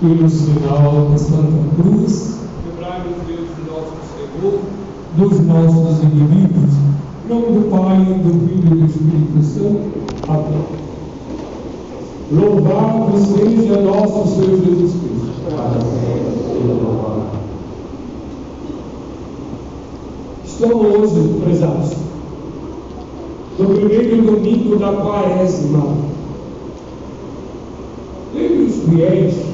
pelo sinal da Santa Cruz, Quebrai-nos, Deus, o nosso Senhor, dos nossos inimigos. Em nome do Pai, do Filho e do Espírito Santo. Amém. Louvado seja nosso Senhor Jesus Cristo. Estamos hoje, prezados, no primeiro domingo da quaresma. Lembre os fiéis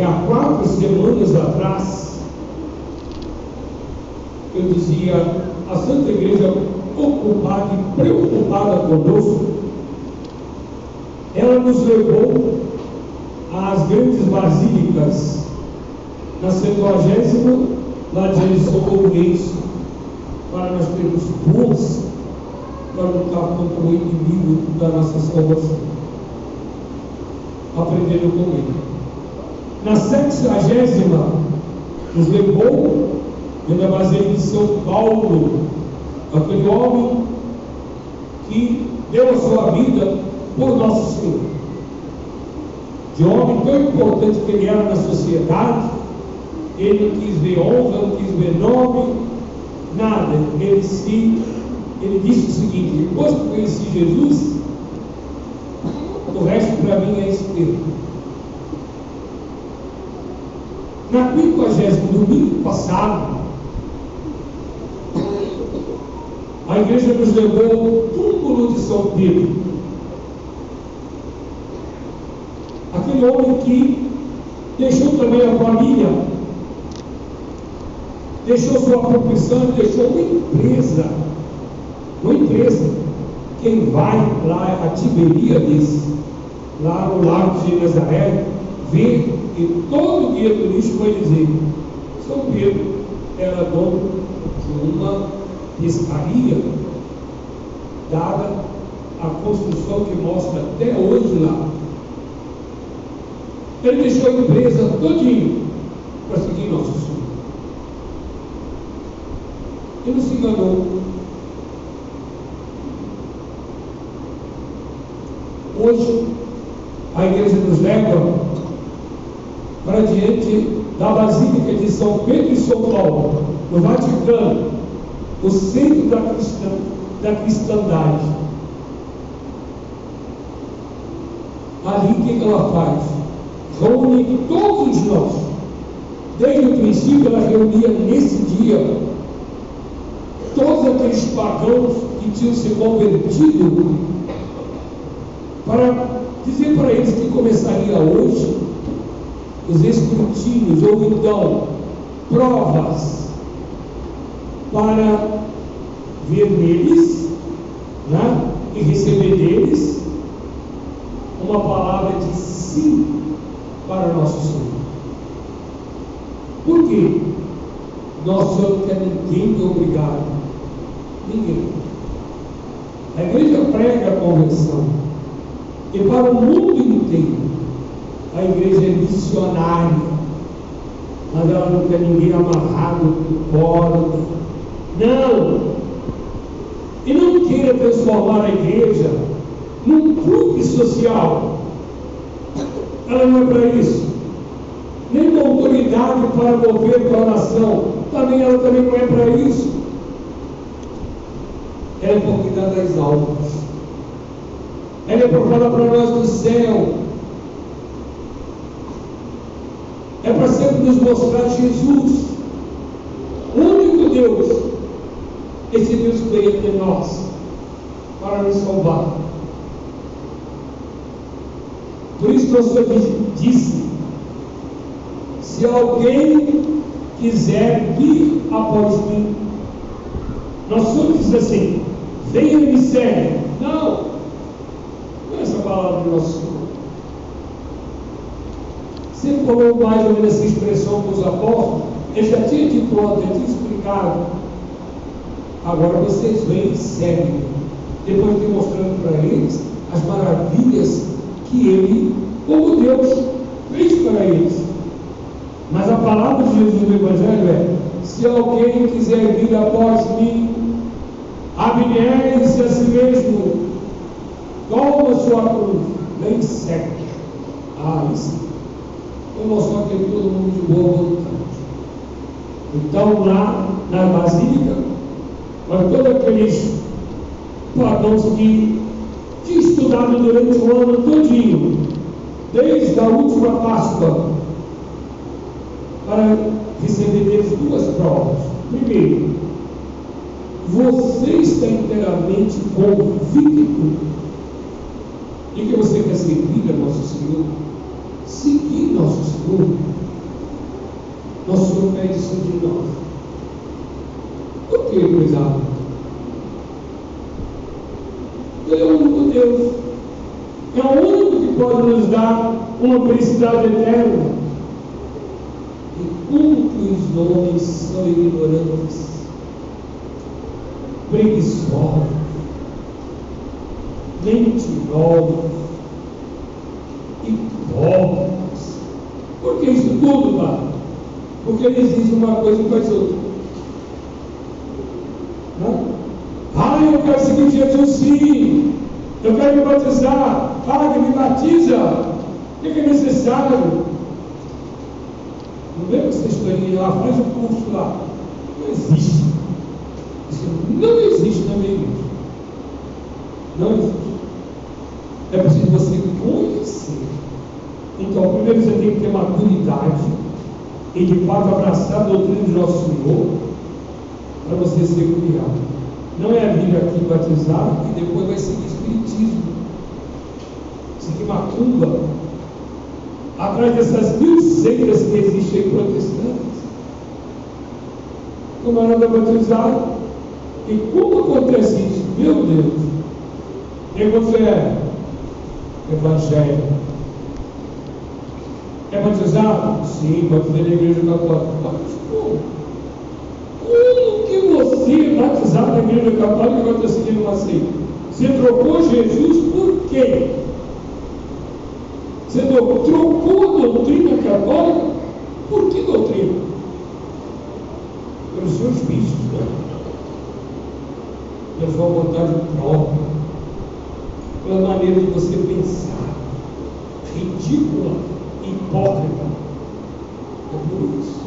que há quatro semanas atrás eu dizia a Santa Igreja ocupada e preocupada conosco, ela nos levou às grandes basílicas, na Septuagésima, lá de São Lourenço, para nós termos força para lutar contra o inimigo da nossa salvação. Aprendendo com ele. Na sexagésima, nos levou na Basílica de São Paulo, aquele homem que deu a sua vida por nosso Senhor. De homem tão importante que ele era na sociedade, ele não quis ver honra, não quis ver nome, nada. Ele, se, ele disse o seguinte: depois que conheci Jesus, o resto para mim é esterco. Na 50 domingo passado, a igreja nos levou ao túmulo de São Pedro. Aquele homem que deixou também a família, deixou sua profissão, deixou uma empresa. Uma empresa. Quem vai lá a Tiberíades, lá no lago de Nazaré, vê que todo guia turístico vai dizer: São Pedro era dono de uma pescaria, dada a construção que mostra até hoje lá. Ele deixou a empresa todinho para seguir nosso Senhor. Ele se enganou. Hoje, a igreja nos leva para diante da Basílica de São Pedro e São Paulo, no Vaticano, o centro da, cristã, da cristandade. Ali o que ela faz? Reúne todos nós. Desde o princípio ela reunia nesse dia todos aqueles pagãos que tinham se convertido para dizer para eles que começaria hoje os escrutínios ou então provas para ver neles né, e receber deles uma palavra de sim para nosso Senhor. Por quê? Nosso Senhor não quer ninguém de obrigado. Ninguém. A igreja prega a conversão. E para o mundo inteiro, a igreja é missionária. Mas ela não quer ninguém amarrado colo. Não! E não queira transformar a igreja num clube social. Ela não é para isso. Nem uma autoridade para mover para a nação. Também ela também não é para isso. Ela é para cuidar das almas. Ela é para falar para nós do céu. É para sempre nos mostrar Jesus, o único Deus, esse Deus veio até nós para nos salvar. Por isso nosso Senhor disse: se alguém quiser vir após mim, nosso Senhor diz assim: venha e me segue. Não, não é essa palavra do nosso Senhor. Sempre falou mais ou menos essa expressão com os apóstolos, ele já tinha dito ontem, já tinha explicado. Agora vocês vêm e seguem. Depois de mostrando para eles as maravilhas que ele, como Deus, fez para eles. Mas a palavra de Jesus no Evangelho é: se alguém quiser vir após mim, abnere-se a si mesmo, toma sua cruz, nem segue. Ah, isso. Para mostrar que todo mundo de boa vontade. Então, lá na Basílica, mas todos aqueles pagãos que estudado durante o ano todinho, desde a última Páscoa, para receber deles duas provas. Primeiro, você está inteiramente convicto de que você quer seguir a nosso Senhor? Nosso Senhor. Nosso Senhor pede isso de nós. Por que, cuidado? Ele é o único Deus. É o único que pode nos dar uma felicidade eterna. E como que os homens são ignorantes, preguiçosos, mentirosos, Por que isso tudo, Pai? Porque dizem uma coisa e faz outra. Não? Ah, eu quero seguir Jesus sim. Eu quero me batizar. Ah, que me batiza. O que é necessário? Não lembra essa historinha lá? Faz o curso lá. Não existe. Não existe igreja. Não existe. É preciso você conhecer. Então, primeiro você tem que ter maturidade e de fato abraçar a doutrina de nosso Senhor para você ser criado. Não é vir aqui batizar e depois vai seguir espiritismo, seguir macumba, atrás dessas mil seitas que existem protestantes. Camarada batizado. E como acontece isso? Meu Deus! Quem você é? Batizado? Sim, batizei na igreja católica. Mas como? Que você é batizado na igreja católica e agora está seguindo uma? Você trocou Jesus por quê? Você trocou a doutrina católica? Por que doutrina? Pelos seus vícios, né? Pela sua vontade própria, pela maneira de você pensar, ridícula, hipócrita. É por isso.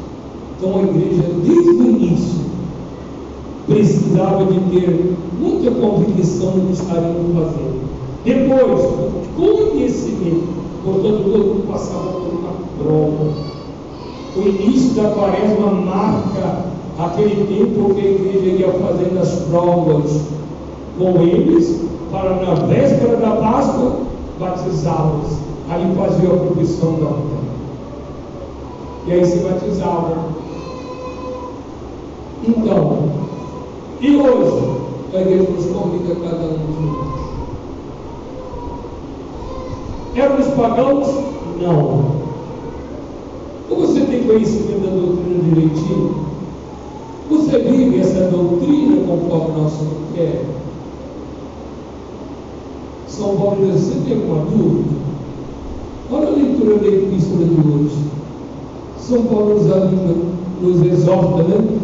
Então a igreja, desde o início, precisava de ter muita convicção no que estavam fazendo. Depois, conhecimento, portanto, todo mundo passava por uma prova. O início da quaresma marca aquele tempo que a igreja ia fazendo as provas com eles, para na véspera da Páscoa batizá-los. Aí fazia a profissão da fé. E aí se batizava. Então, e hoje? A igreja nos convida cada um de nós. Éramos pagãos? Não. Ou você tem conhecimento da doutrina direitinho? Você vive essa doutrina conforme nosso Senhor quer? São Paulo diz, você tem alguma dúvida? Olha a leitura da epístola de hoje. São Paulo nos, nos exorta, né?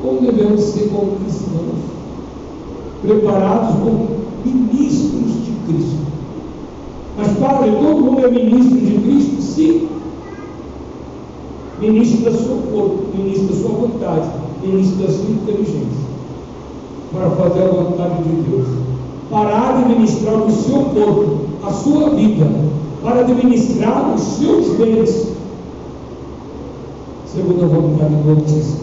Como devemos ser como cristãos, preparados como ministros de Cristo. Mas, Padre, todo mundo é ministro de Cristo? Sim. Ministro da sua corpo, ministro da sua vontade, ministro da sua inteligência, para fazer a vontade de Deus. Para administrar o seu corpo, a sua vida, para administrar os seus bens, segundo a vontade do Altíssimo.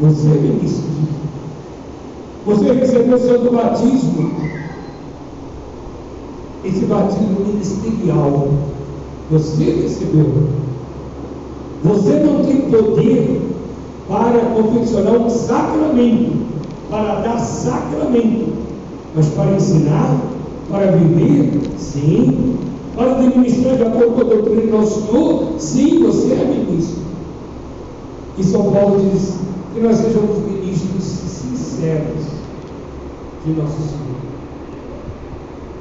Você é ministro. Você recebeu santo batismo. Esse batismo ministerial. Você recebeu. Você não tem poder para confeccionar um sacramento, para dar sacramento, mas para ensinar, para viver, sim. Para administrar de acordo com a doutrina do nosso Senhor, sim, você é ministro. E São Paulo diz que nós sejamos ministros sinceros de nosso Senhor.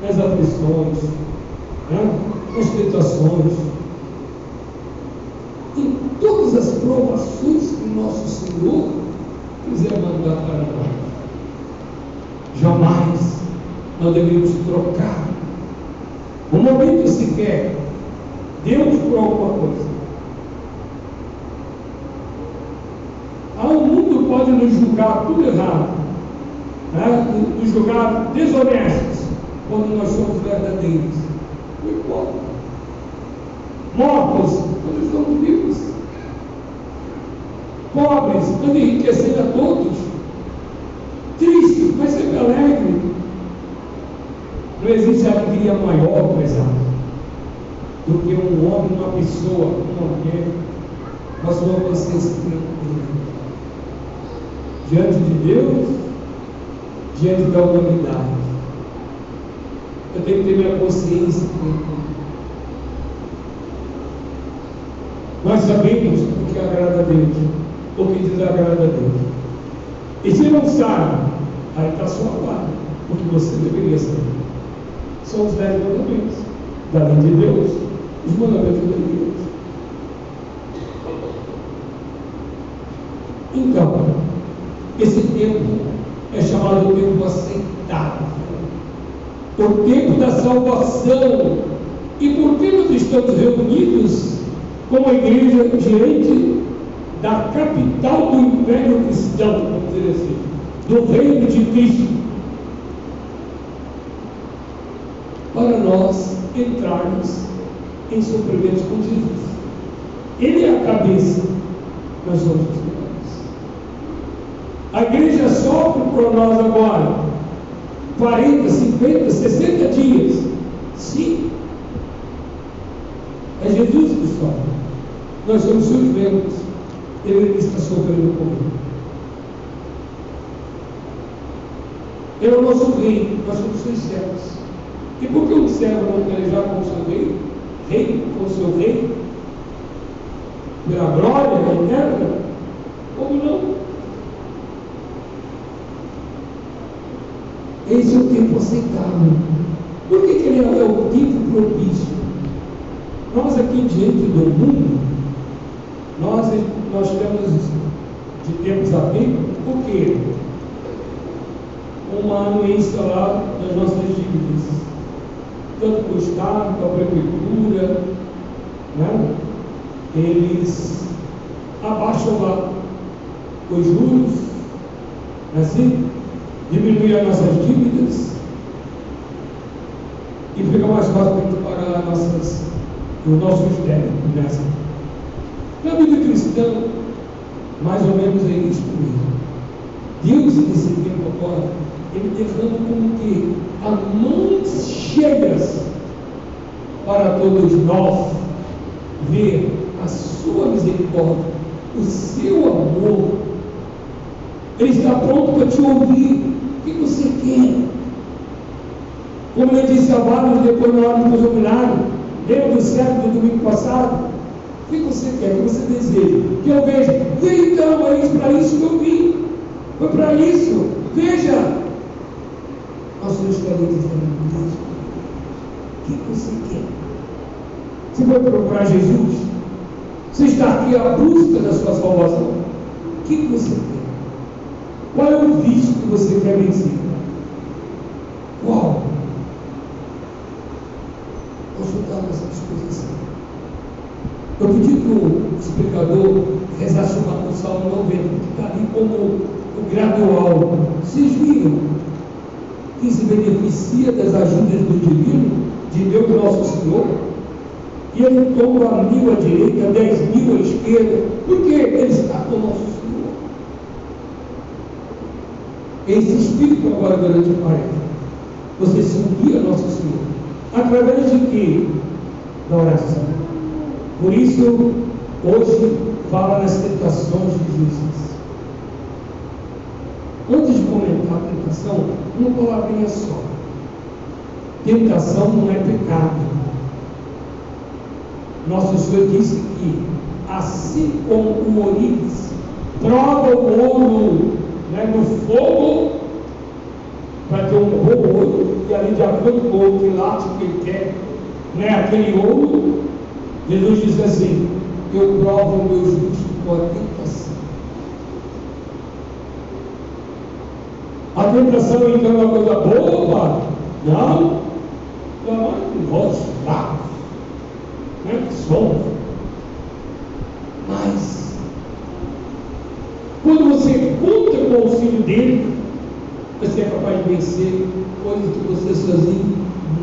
Nas aflições, né? nas tentações, em todas as provações que nosso Senhor quiser mandar para nós. Jamais não devemos trocar um momento sequer Deus por alguma coisa. Ah, o mundo pode nos julgar tudo errado, né? nos julgar desonestos, quando nós somos verdadeiros. Não importa. Mortos, quando estamos vivos. Pobres, quando enriquecendo a todos. Tristes, mas sempre alegre. Não existe alegria maior, pesado, do que um homem, uma pessoa, uma mulher, com a sua consciência tranquila. Diante de Deus, diante da humanidade. Eu tenho que ter minha consciência tranquila. Nós sabemos o que agrada a Deus, o que desagrada a Deus. E se não sabe, aí está sua parte, porque você deveria saber. São os dez mandamentos da lei de Deus, os mandamentos da Deus. Então, esse tempo é chamado tempo aceitável, o tempo da salvação. E por que nós estamos reunidos como a igreja diante da capital do Império Cristão, vamos dizer assim, do reino de Cristo? Para nós entrarmos em sofrimento com Jesus. Ele é a cabeça, somos os pés. A igreja sofre por nós agora 40, 50, 60 dias. Sim. É Jesus que sofre. Nós somos seus membros. Ele está sofrendo comigo. Ele é o nosso rei, nós somos seus servos. E por que um servo não pelejar com o seu rei? Rei com o seu rei? Pela glória eterna? Como não? Esse é o tempo aceitável. Por que, que ele é o tempo propício? Nós aqui diante do mundo, nós, nós temos de tempos a tempo, o quê? Uma anuência lá das nossas dívidas. Tanto para o Estado, a Prefeitura, né? eles abaixam lá os juros, não é assim? diminuir as nossas dívidas e fica mais fácil para pagar nossas, os nossos débitos nessa. Na vida cristã, mais ou menos é isso mesmo. Deus, nesse tempo agora, Ele derrama como que a mãos cheias para todos nós ver a sua misericórdia, o seu amor. Ele está pronto para te ouvir. O que você quer? Como ele disse a vários depois na hora de fazer o milagre, lembra do servo do domingo passado? O que você quer? O que você deseja? Que eu veja. Vem então, é isso, para isso que eu vim. Foi para isso. Veja. Nós somos carentes também Deus. O que você quer? Você vai procurar Jesus? Você está aqui à busca da sua salvação? O que você quer? Qual é o vício que você quer vencer? Qual? Consultar essa disposição. Eu pedi que o explicador rezasse uma o Salmo 90, que está ali como o gradual. Vocês viram? Quem se beneficia das ajudas do divino, de Deus nosso Senhor, e ele toma mil à direita, dez mil à esquerda, porque ele está com nosso Senhor. Esse Espírito agora durante a quaresma. Você se unir a Nosso Senhor. Através de quê? Da oração. Por isso, hoje, fala nas tentações de Jesus. Antes tentação, uma palavrinha só. Tentação não é pecado. Nosso Senhor disse que, assim como o ourives prova o ouro né, no fogo para ter um bom ouro, e ali de acordo com o que ele quer, né, aquele ouro, Jesus diz assim, eu provo o meu justo com a tentação. A tentação então é uma coisa boa, Não, não é negócio fraco. né, que somos. Mas, quando você conta com o auxílio dele, você é capaz de vencer coisas que você sozinho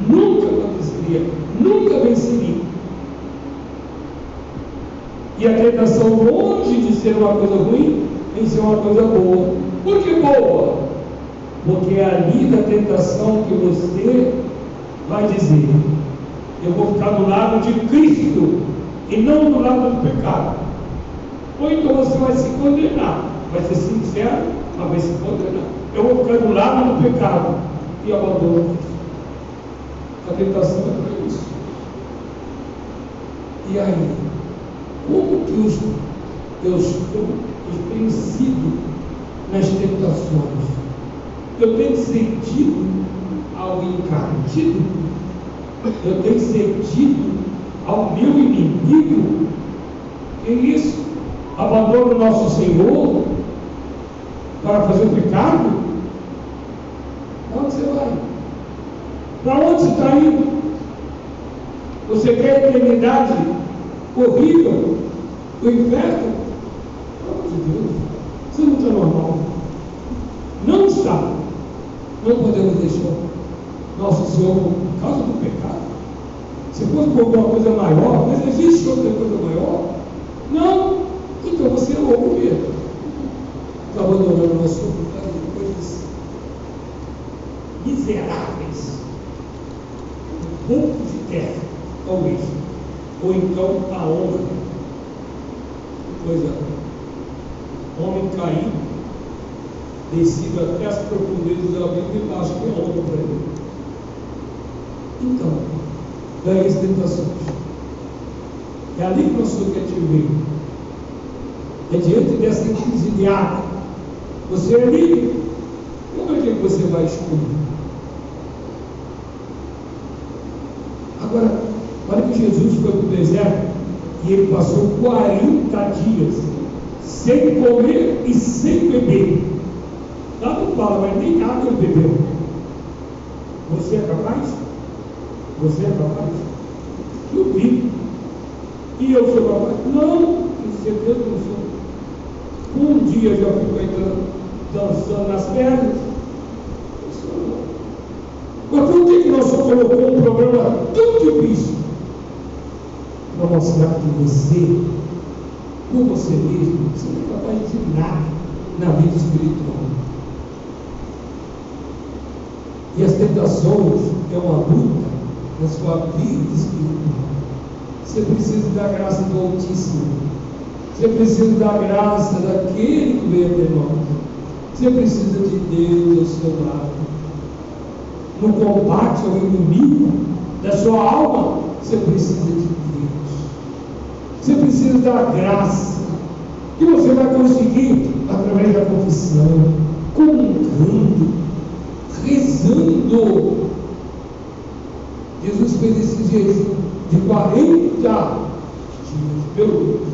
nunca aconteceria, nunca venceria. E a tentação, longe de ser uma coisa ruim, tem ser uma coisa boa. Por que boa? Porque é ali da tentação que você vai dizer: Eu vou ficar do lado de Cristo e não do lado do pecado. Ou então você vai se condenar, vai ser sincero, mas vai se condenar. Eu vou ficar do lado do pecado e abandono. A tentação é para isso. E aí, como que os, tenho sido nas tentações? Eu tenho sentido ao encardido? Eu tenho sentido ao meu inimigo? Que isso? Abandono o nosso Senhor para fazer o pecado? Para onde você vai? Para onde você está indo? Você quer a eternidade horrível do inferno? Pelo amor de Deus, isso não está normal. Não está. Não podemos deixar nosso Senhor por causa do pecado. Se fosse por alguma coisa maior, mas existe outra coisa maior? Não. Então você é louco mesmo. Está abandonando o nosso por causa de coisas miseráveis. Um pouco de terra, talvez. Ou então a honra. Coisa. Homem caído, descido até as profundezas da vida e acho que é honra para ele. Então, ganhe as tentações. É ali que o te ver. É diante dessa encruzilhada. Você é livre. Como é que você vai escolher? Agora, olha que Jesus foi para o deserto e ele passou 40 dias sem comer e sem beber. Lá não fala, mas nem água bebeu. Você é capaz? Você é capaz? Duvido. E eu sou capaz? Não, tenho certeza não sou. Um dia já fico aí dançando nas pernas. Mas por que, que nós só colocou um programa tão difícil? Para mostrar que você, por você mesmo, você não é capaz de nada na vida espiritual. E as tentações é uma luta na sua vida espiritual. Você precisa da graça do Altíssimo. Você precisa da graça daquele que veio até nós. Você precisa de Deus ao seu lado. No combate ao inimigo da sua alma, você precisa de Deus. Você precisa da graça que você vai conseguir através da confissão, comungando, rezando. Jesus fez esse jejum de 40 dias, pelo menos.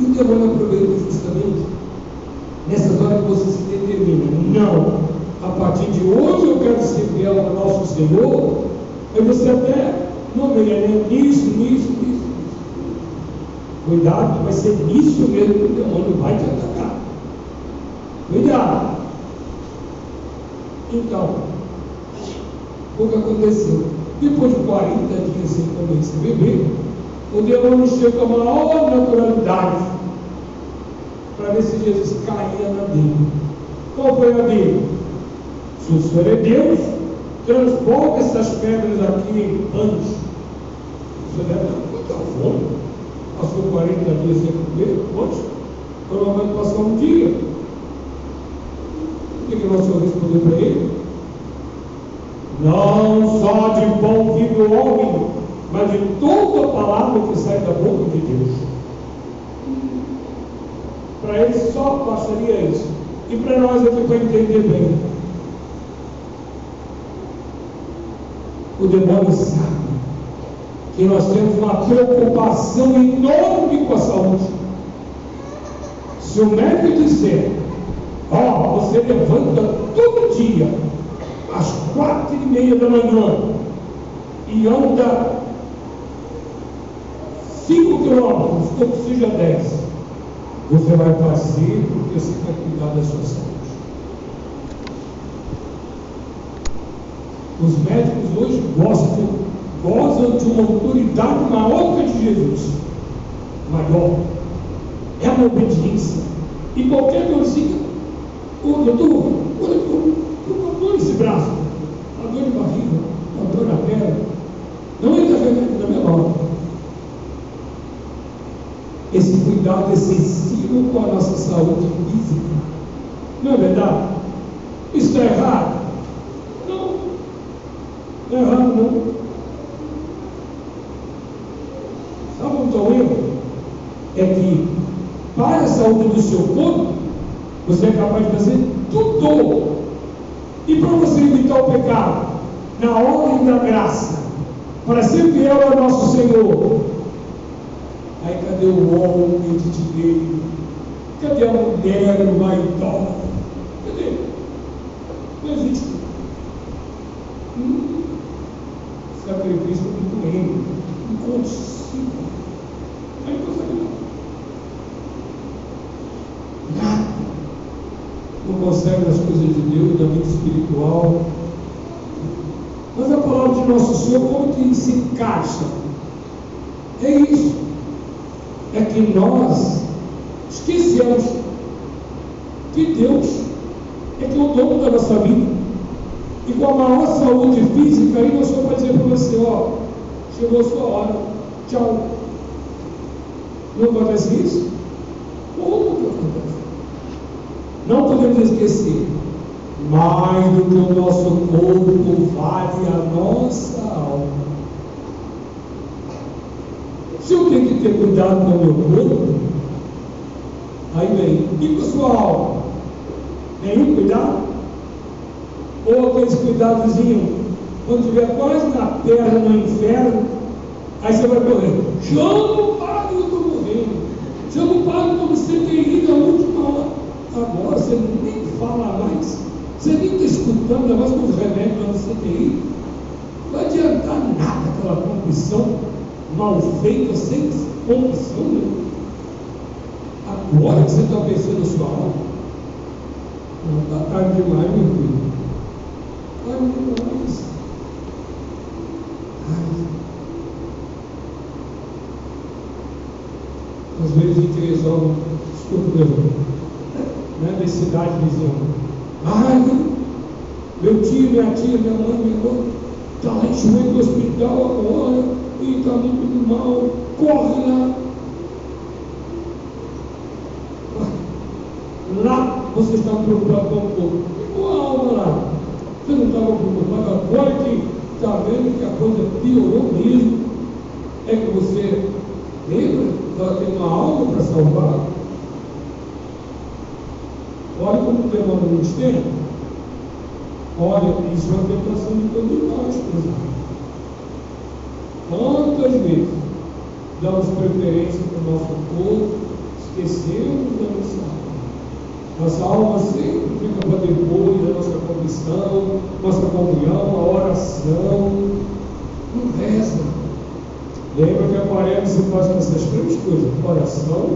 E o demônio aproveita justamente nessas horas que você se determina. Não, a partir de hoje eu quero ser fiel ao nosso Senhor. Aí você até nomeia né? nisso, nisso, nisso. Cuidado, vai ser nisso mesmo que o demônio vai te atacar. Cuidado. Então, o que aconteceu? Depois de 40 dias sem comer sem beber, o demônio chega com a maior naturalidade para ver se Jesus caía na dele. Qual foi a dele? Se o Senhor é Deus, transforma essas pedras aqui em pães. O Senhor deve estar muita fome. Passou 40 dias sem comer, quantos? Provavelmente passou um dia. O que, que nosso Senhor respondeu para ele? Não só de pão vive o homem, mas de toda palavra que sai da boca de Deus. Para ele só bastaria isso. E para nós aqui para entender bem. O demônio sabe que nós temos uma preocupação enorme com a saúde. Se o médico disser, ó, oh, você levanta todo dia, às quatro e meia da manhã, e anda 5 quilômetros, ou que seja 10, você vai fazer porque você quer cuidar da sua saúde. Os médicos hoje gostam, gozam de uma autoridade maior que a de Jesus. Maior. É uma obediência. E qualquer dorzinha, ô doutor, olha, estou com dor nesse braço, uma dor de barriga, uma dor na perna. Não entra remédio na minha mão. Esse cuidado é excessivo com a nossa saúde física. Não é verdade? Isso está errado? Não. É errado, não. Sabe onde está o erro? É que para a saúde do seu corpo, você é capaz de fazer tudo. E para você evitar o pecado, na ordem da graça, para ser fiel ao nosso Senhor. Aí cadê o homem de direito? Cadê a mulher vaidosa? Cadê? Não existe. Hum, sacrifício muito lento, inconsigo. Aí não consegue não. Nada. Consegue nas coisas de Deus, na vida espiritual. Mas a palavra de nosso Senhor, como que se encaixa? É isso. É que nós esquecemos que Deus é que é o dono da nossa vida. E com a maior saúde física, aí nós só pode dizer para você, ó, chegou a sua hora, tchau. Não acontece isso? Como que acontece? Não podemos esquecer, mais do que o nosso corpo vale a nossa alma. Se eu tenho que ter cuidado com o meu corpo, aí vem, e com a sua alma? Nenhum cuidado? Ou aqueles cuidadozinhos, quando estiver quase na terra no inferno, aí você vai correr, chama o padre, eu estou morrendo, chama o padre como você tem ido a última hora. Agora você nem fala mais, você nem está escutando negócio com os remédios ter ido. Não adiantar nada aquela confissão mal feita, sem confissão. Né? Agora que você está pensando na sua alma, não está tarde demais, meu filho. Tarde demais. Ai. Às vezes a gente resolve, desculpa, meu né, da cidade vizinha. Ai, meu tio, minha tia, minha mãe, minha avó, está lá em joelho no hospital agora e está muito mal, corre lá. Lá você está preocupado com o. E com a alma lá? Você não estava preocupado agora que está vendo que a coisa piorou mesmo. É que você lembra que ela tem uma alma para salvar? Olha como demora muito tempo. Olha, isso é uma tentação de todos nós, Quantas vezes damos preferência para o nosso corpo, esquecemos da nossa alma. Nossa alma sempre fica para depois da nossa confissão, nossa comunhão, a oração. Não reza. Lembra que a quaresma se faz com essas três coisas: oração,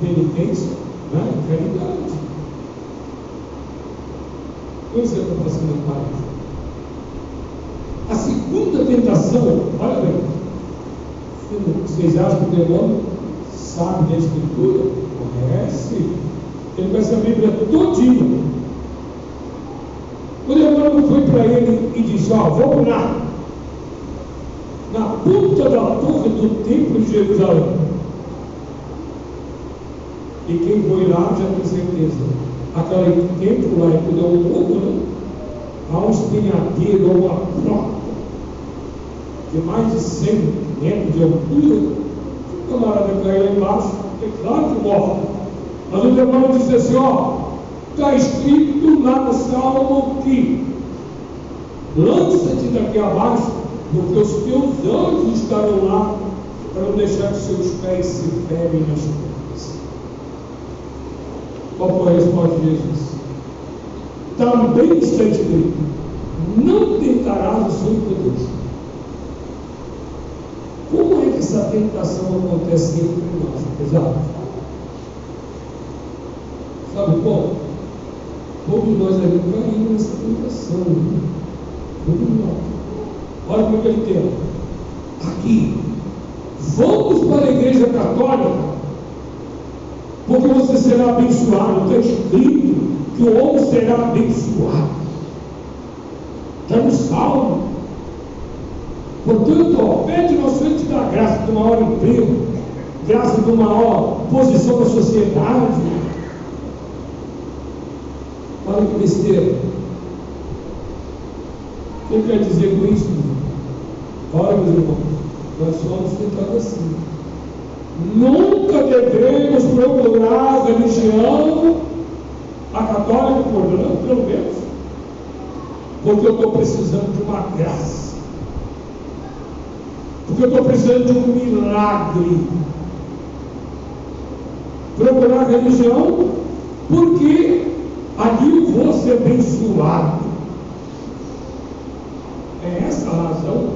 penitência né? e caridade. Pois é, passando a quaresma. A segunda tentação, olha bem, vocês acham que o demônio sabe da escritura? Conhece. Ele conhece a Bíblia todinho. O demônio foi para ele e disse, ó, vamos lá. Na ponta da torre do templo de Jerusalém. E quem foi lá já tem certeza. Há um espinhadeiro ou uma porta de mais de 100 metros de altura. Se o camarada cair lá embaixo, é claro que morre. Mas o demônio disse assim: ó, está escrito no Salmo que lança-te daqui abaixo, porque os teus anjos estarão lá para não deixar que seus pés se ferem nas pedras. Qual foi a resposta de Jesus? Também está escrito: não tentarás o Senhor teu Deus. essa tentação acontece entre nós, pesado. Sabe como? Todos nós ali caímos nessa tentação. Todos nós. Olha como é ele tem. Aqui. Vamos para a igreja católica. Porque você será abençoado. Está escrito que o homem será abençoado. Está no salmo. Portanto, ó, pede nosso Senhor te dá graça de maior emprego, graça de maior posição na sociedade. Olha que besteira. O que quer dizer com isso? Olha, meus irmãos, nós somos tentados assim. Nunca devemos procurar religião, a católica, por pelo menos, porque eu estou precisando de uma graça. Porque eu estou precisando de um milagre. Procurar religião, porque ali eu vou ser abençoado. É essa a razão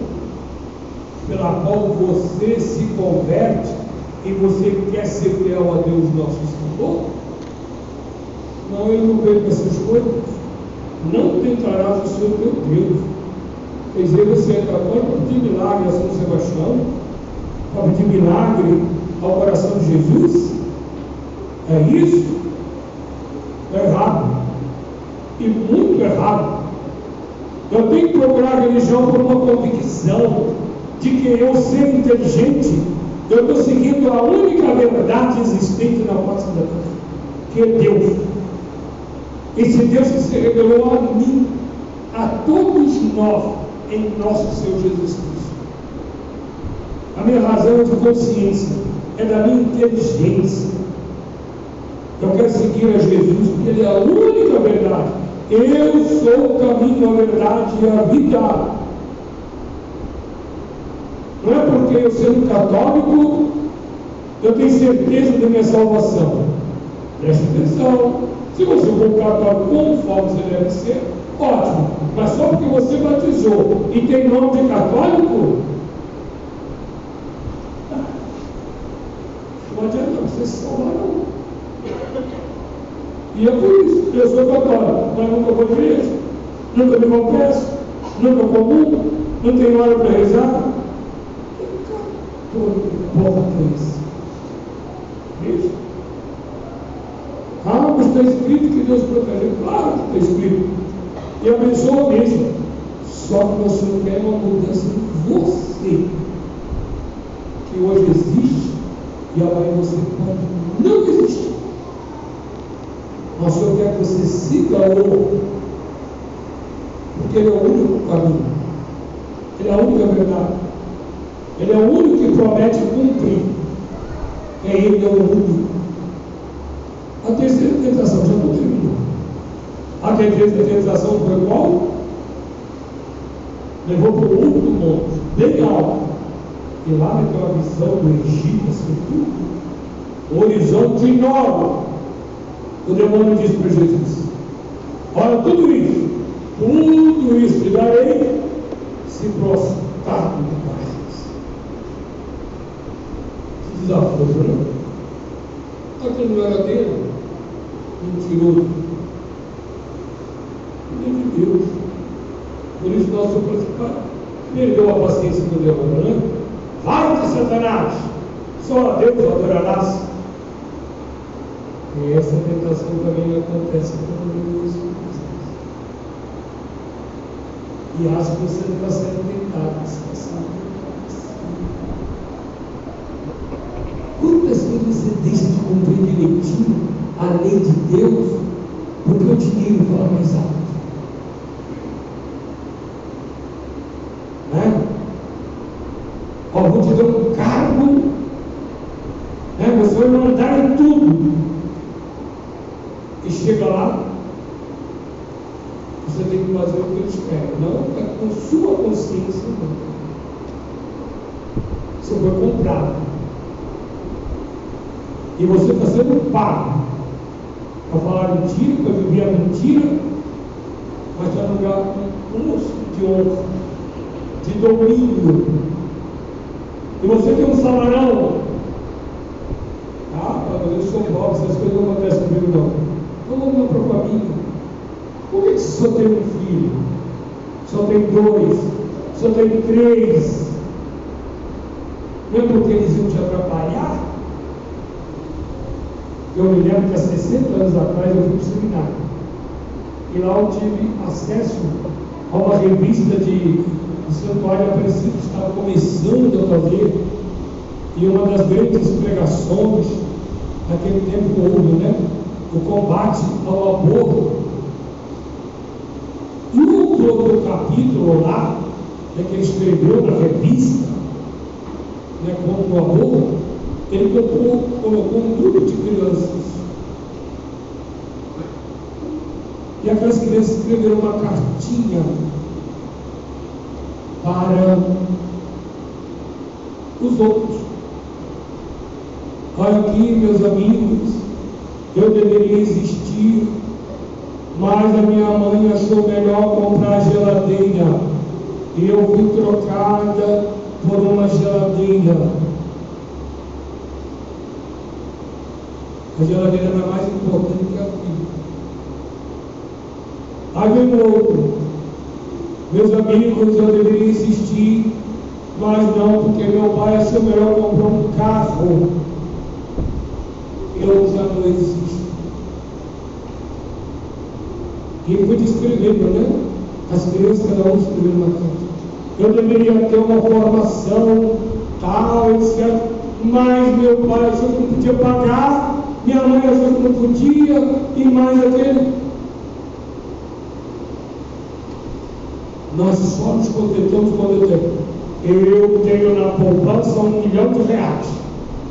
pela qual você se converte e você quer ser fiel a Deus nosso Senhor? Não, ele não veio essas coisas. Não tentarás o Senhor teu Deus. Quer dizer, você é católico para pedir milagre a São Sebastião, para pedir milagre ao coração de Jesus? É isso? É errado. E muito errado. Eu tenho que procurar a religião por uma convicção de que eu ser inteligente, eu estou seguindo a única verdade existente na face da terra, que é Deus. Esse Deus que se revelou a mim, a todos nós, em nosso Senhor Jesus Cristo. A minha razão de consciência é da minha inteligência. Eu quero seguir a Jesus, porque Ele é a única verdade. Eu sou o caminho, a verdade e a vida. Não é porque eu sendo católico, eu tenho certeza da minha salvação. Preste atenção. Se você for católico conforme você deve ser, ótimo. Mas só porque você batizou e tem nome de católico, não adianta você se salvar não. E é por isso, eu sou católico, mas nunca vou igreja, nunca me confesso, nunca comungo, não tenho hora para rezar. Todo importa isso. Mas está escrito que Deus protegeu. Claro que está escrito. E abençoa mesmo. Só que você quer uma mudança em você. Que hoje existe e amanhã você pode não existir. Mas o Senhor quer que você siga o porque Ele é o único caminho. Ele é a única verdade. Ele é o único que promete cumprir. É Ele é o único. A terceira tentação, já estou terminando. A terceira tentação foi qual? Levou para o outro monte, alto. E lá naquela visão do Egito, assim, tudo, horizonte enorme. O demônio disse para Jesus: Olha, tudo isso, tudo isso te darei se prostrar de não? Aquilo não era dele, mentiroso. Nem de Deus. Por isso nosso principal perdeu a paciência do demônio, né? Vai-te, Satanás! Só a Deus adorarás. E essa tentação também acontece com os E acho que você não está sendo tentado, você está sendo Quantas vezes você deixa de direitinho a lei de Deus porque o dinheiro fala mais alto? Né? Ó, te dar um cargo, né? você vai mandar em tudo. E chega lá, você tem que fazer o que eles querem, não é com sua consciência, não. Você foi comprado. E você está sendo pago para falar mentira, para viver a mentira, mas está no lugar com um de honra, de domínio. E você tem um salarão. Ah, eu sou pobre, essas coisas não acontecem comigo não. Então vamos para a família. Por que só tem um filho? Só tem dois? Só tem três? Não é porque eles iam te atrapalhar? Eu me lembro que há 60 anos atrás eu fui para o seminário. E lá eu tive acesso a uma revista de, de Santuário Aparecido estava começando a fazer. E uma das grandes pregações naquele tempo houve, né? O combate ao aborto. E o outro capítulo lá, né, que ele escreveu na revista, né, contra o aborto, ele colocou, colocou um grupo de crianças. E aquelas crianças escreveram uma cartinha para os outros. Olha aqui, meus amigos, eu deveria existir, mas a minha mãe achou melhor comprar geladeira e eu fui trocada por uma geladeira. A geladeira era mais importante que a vida. Aí vem outro. Meus amigos, eu deveria insistir, mas não, porque meu pai achou melhor comprar um carro. Eu já não existo. E foi descrevendo, né? As crianças, cada um escrevendo carta. Eu deveria ter uma formação tal, etc. Mas meu pai que não podia pagar, minha mãe achou que não podia, e mais aquele. Nós só nos contentamos quando eu tenho. Eu tenho na poupança um milhão de reais.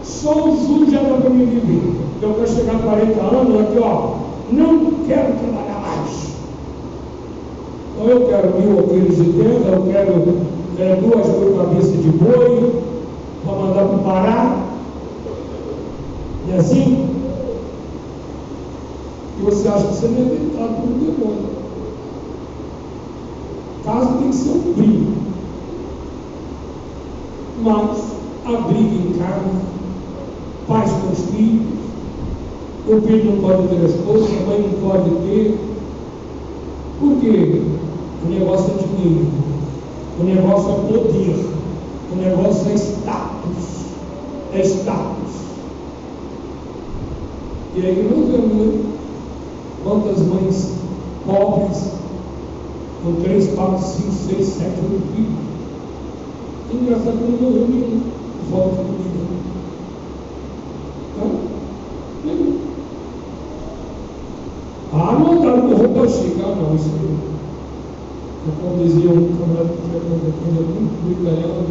Só o juros já dá para me viver. Eu quero chegar a 40 anos aqui, ó. Não quero trabalhar mais. Então eu quero mil alqueires de terra, eu quero é, duas mil cabeças de boi, para mandar para o Pará. E assim, você acha que você não é tentado por um demônio. Casa tem que ser um brilho. Mas a briga em casa, pais com os filhos, o filho não pode ter as coisas, a mãe não pode ter. Por quê? O negócio é dinheiro, o negócio é poder, o negócio é status. É status. E aí nós vemos né? Quantas mães pobres com três, quatro, cinco, seis, sete, oito filhos. Engraçado que não morreu nenhum. Não? Nenhum. Ah, não andaram com roupa chique. Ah, não, isso não. Como dizia um camarada que frequenta aqui, muito italiano,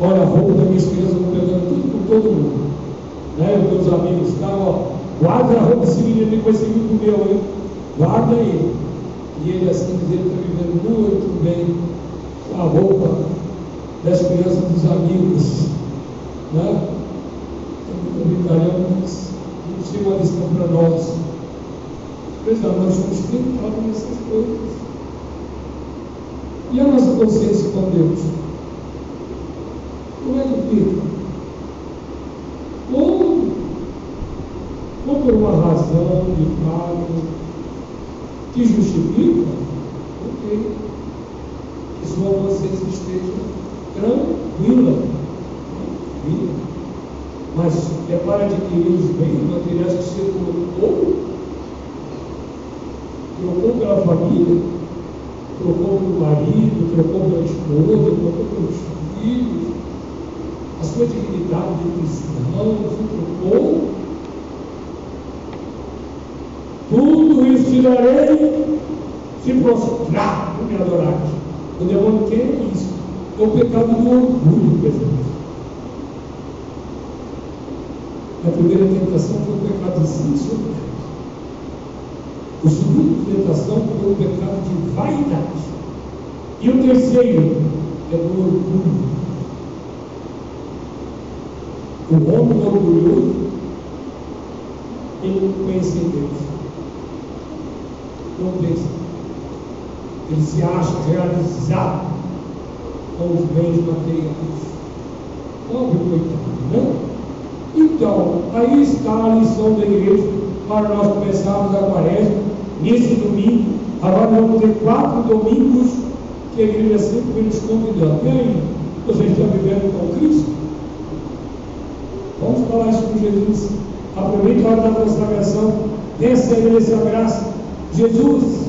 olha a roupa das minhas crianças, vão pegando tudo por todo mundo. Né? Meus amigos estavam, ó, guarda a roupa depois você viu do meu, hein? Guarda aí. E ele assim ele está vivendo muito bem com a roupa das crianças dos amigos. Né? Então, italiano não tinha uma lição para nós. Não, nós somos tentados nessas coisas. E a nossa consciência com Deus? Como é que fica? Ou, ou por uma razão de fato que justifica, ok. Que sua consciência esteja tranquila. tranquila. Mas é para adquirir os bens materiais que você colocou, trocou pela família, trocou pelo marido, trocou pela esposa, trocou pelos filhos, a sua dignidade de cristão, você trocou. Darei se prostrar e me adorar. O demônio quer isso. É o pecado do orgulho, pessoal. A primeira tentação foi o pecado de sensualidade. O segundo tentação foi o pecado de vaidade. E o terceiro é do orgulho. O homem orgulhoso, ele não em Deus. Não pensa. Ele se acha realizado com os bens materiais. Pobre coitado, né? Então, aí está a lição da igreja para nós começarmos a quaresma nesse domingo. Agora vamos ter quatro domingos que a igreja sempre nos convidando. E aí, você está vivendo com Cristo? Vamos falar isso com Jesus. Aproveita a hora da consagração. Ele essa graça. Jesus,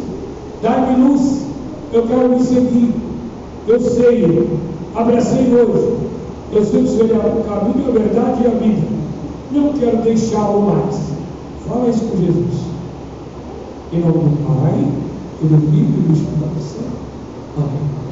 dá-me luz. Eu quero me seguir. Eu sei, abracei hoje. Eu sei que o Senhor é o caminho, a verdade e a vida. Não quero deixá-lo mais. Fala isso com Jesus. Em nome do Pai, e do Filho e do Espírito Santo. Amém.